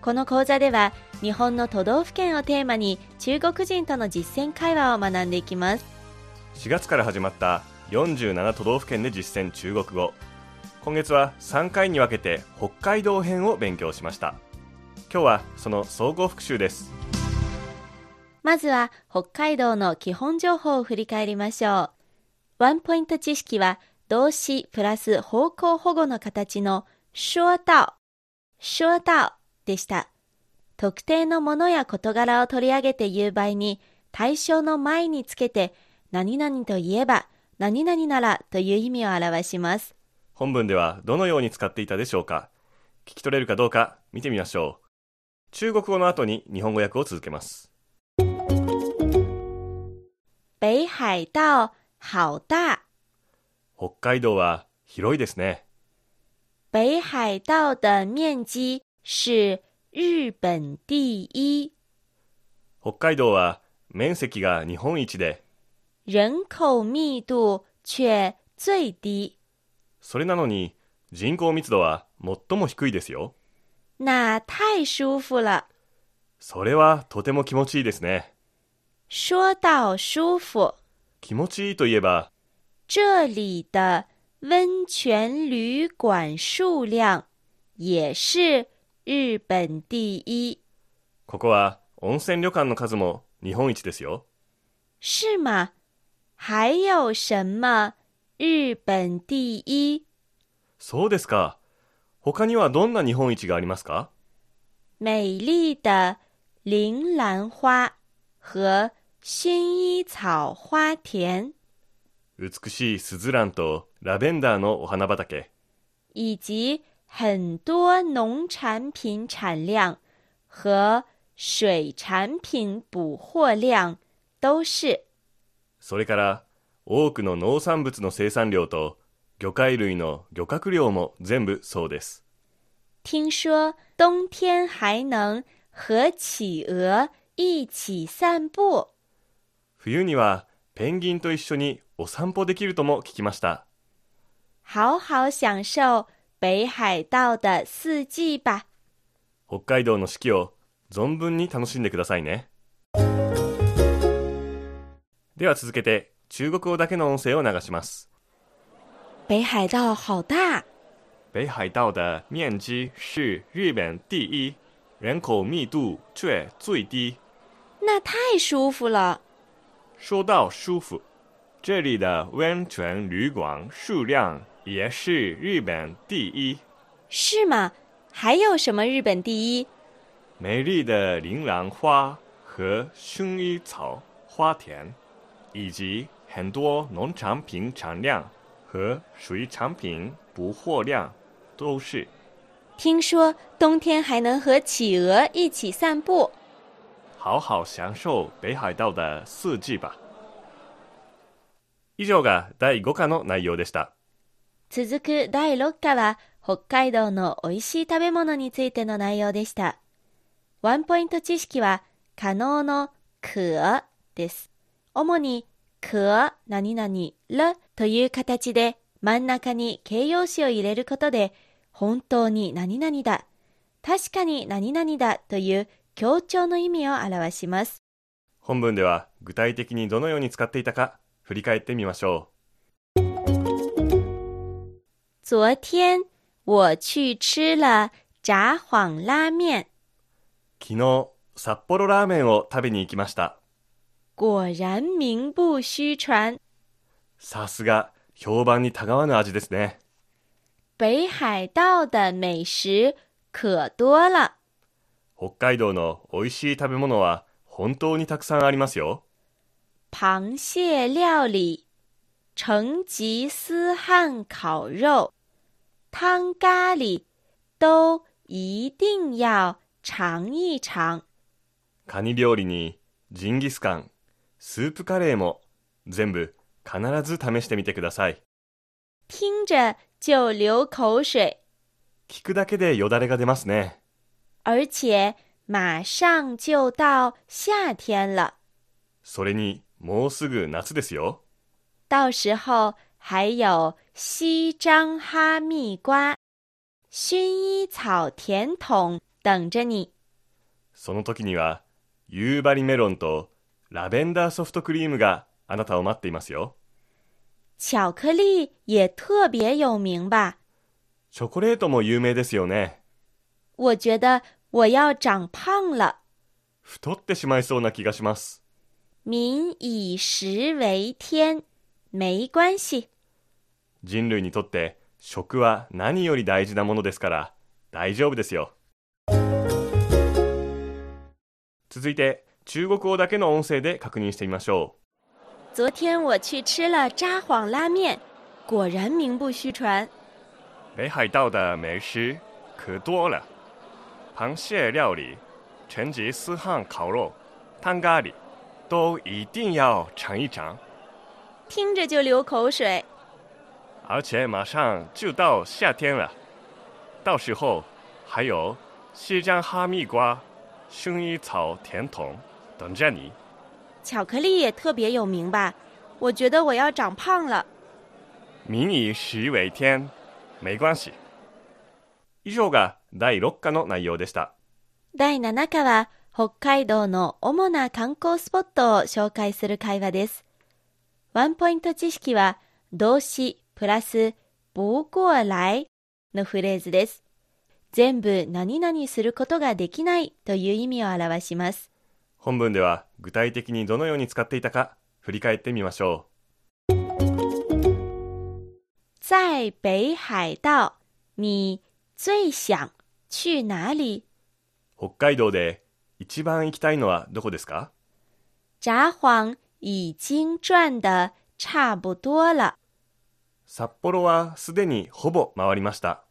この講座では日本の都道府県をテーマに中国人との実践会話を学んでいきます。4月から始まった47都道府県で実践中国語。今月は3回に分けて北海道編を勉強しました。今日はその総合復習です。まずは北海道の基本情報を振り返りましょう。ワンポイント知識は動詞プラス方向保護の形の说到说到でした。特定のものや事柄を取り上げて言う場合に対象の前につけて何々といえば何々ならという意味を表します。本文ではどのように使っていたでしょうか。聞き取れるかどうか見てみましょう。中国語の後に日本語訳を続けます。北海道好大。北海道は広いですね。北海道的面積是日本第一。北海道は面積が日本一で。人口密度却最低。それなのに人口密度は最も低いですよ。那太舒服了。それはとても気持ちいいですね。说到舒服。気持ちいいといえば这里的温泉旅馆数量也是日本第一ここは温泉旅館の数も日本一ですよ是吗还有什么日本第一そうですか他にはどんな日本一がありますか美丽的铃兰花和薰衣草花田美しいスズランとラベンダーのお花畑以及很多农产品产量和水产品捕获量都是。それから多くの農産物の生産量と魚介類の漁獲量も全部そうです。听说冬天还能和企鹅一起散步。冬にはペンギンと一緒にお散歩できるとも聞きました。好好享受北海道的四季吧。北海道の四季を存分に楽しんでくださいね。では続けて中国語だけの音声を流します。北海道好大。北海道的面积是日本第一。人口密度却最低。那太舒服了。说到舒服这里的温泉旅馆数量也是日本第一。是吗？还有什么日本第一？美丽的铃兰花和薰衣草花田以及很多农产品产量和水产品捕获量都是。听说冬天还能和企鹅一起散步。好好享受北海道的四季吧。以上が第5課の内容でした続く第6課は北海道の美味しい食べ物についての内容でした。ワンポイント知識は可能の可です。主に可何々るという形で真ん中に形容詞を入れることで本当に何々だ。確かに何々だという強調の意味を表します。本文では具体的にどのように使っていたか振り返ってみましょう。昨天我去吃了札幌拉面。う昨日札幌ラーメンを食べに行きました。果然名不虚传。さすが評判にたがわぬ味ですね。北海道的美食可多了。北海道の美味しい食べ物は本当にたくさんありますよ。螃蟹料理成吉思汗烤肉汤咖喱都一定要尝一尝カニ料理にジンギスカン、スープカレーも全部必ず試してみてください。听着就流口水，聞くだけでよだれが出ますね。而且马上就到夏天了，それにもうすぐ夏ですよ。到时候还有西张哈密瓜、薰衣草甜筒等着你。その時には夕張メロンとラベンダーソフトクリームがあなたを待っていますよ。巧克力也特别有名吧？チョコレートも有名ですよね。我觉得我要长胖了。太ってしまいそうな気がします。民以食为天，没关系。人類にとって食は何より大事なものですから大丈夫ですよ。続いて中国語だけの音声で確認してみましょ昨天我去吃了札幌拉面，果然名不虚传。う。北海道的美食可多了，螃蟹料理、成吉思汗烤肉、汤咖喱都一定要尝一尝。听着就流口水。而且马上就到夏天了，到时候还有西藏哈密瓜、薰衣草甜筒等着你。巧克力也特别有名吧？我觉得我要长胖了。民以食為天，没关系。以上が第6課の内容でした。第7課は北海道の主な観光スポットを紹介する会話です。ワンポイント知識は動詞プラス不過来のフレーズです。全部何々することができないという意味を表します。本文では具体的にどのように使っていたか振り返ってみましょ在北海道，你最想去哪里？う。北海道で一番行きたいのはどこですか？札幌已经转的差不多了，札幌はすでにほぼ回りました。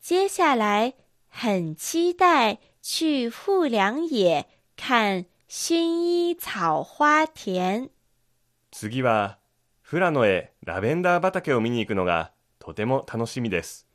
接下来很期待去富良野看薰衣草花田。次は富良野へラベンダー畑を見に行くのがとても楽しみです。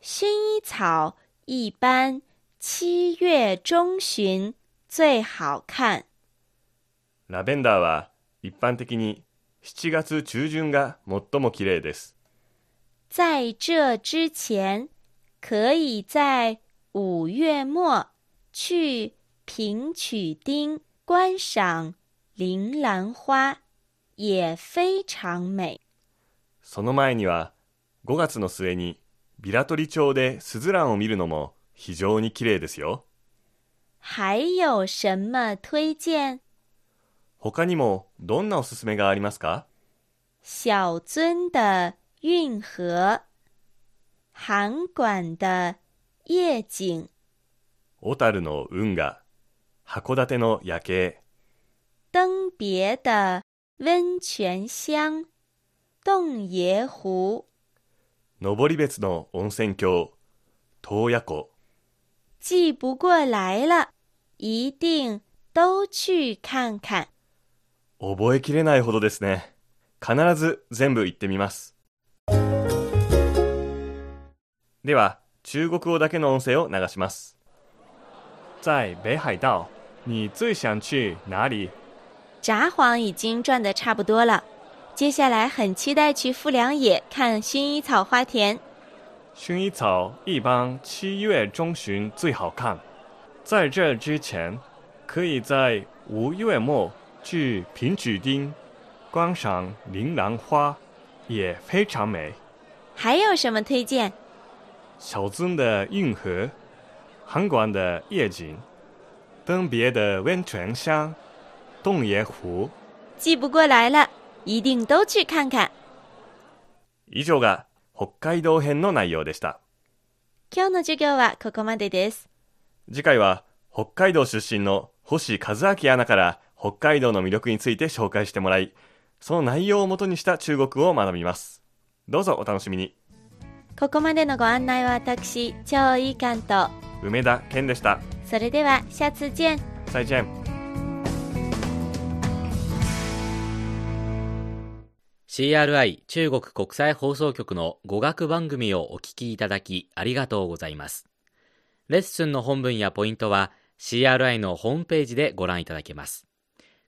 薰衣草一般七月中旬最好看。ラベンダーは一般的に7月中旬が最も綺麗です。在这之前，可以在五月末去平曲町观赏铃兰花，也非常美。その前には5月の末にビラトリ町でスズランを見るのも非常に綺麗ですよ。还有什么推荐？他にもどんなおすすめがありますか？小樽的运河，函馆的夜景，小樽の運河、函館の夜景、登别的温泉乡，洞爷湖。登別の温泉郷、洞爺湖。记不过来了，一定都去看看。覚えきれないほどですね。必ず全部言ってみます。では、中国語だけの音声を流します。在北海道，你最想去哪里？札幌已经转的差不多了，接下来很期待去富良野看薰衣草花田。薰衣草一般七月中旬最好看，在这之前，可以在五月末去平举町观赏铃兰花，也非常美。还有什么推荐？小樽的运河，函馆的夜景，登别的温泉乡，洞爷湖。记不过来了，一定都去看看。以上が北海道編の内容でした。今日の授業はここまでです。次回は北海道出身の星和明アナから北海道の魅力について紹介してもらいその内容をもとにした中国を学びます。どうぞお楽しみに。ここまでのご案内は私超いい関東梅田健でした。それでは下次见再见シ CRI 中国国際放送局の語学番組をお聞きいただきありがとうございます。レッスンの本文やポイントは CRI のホームページでご覧いただけます。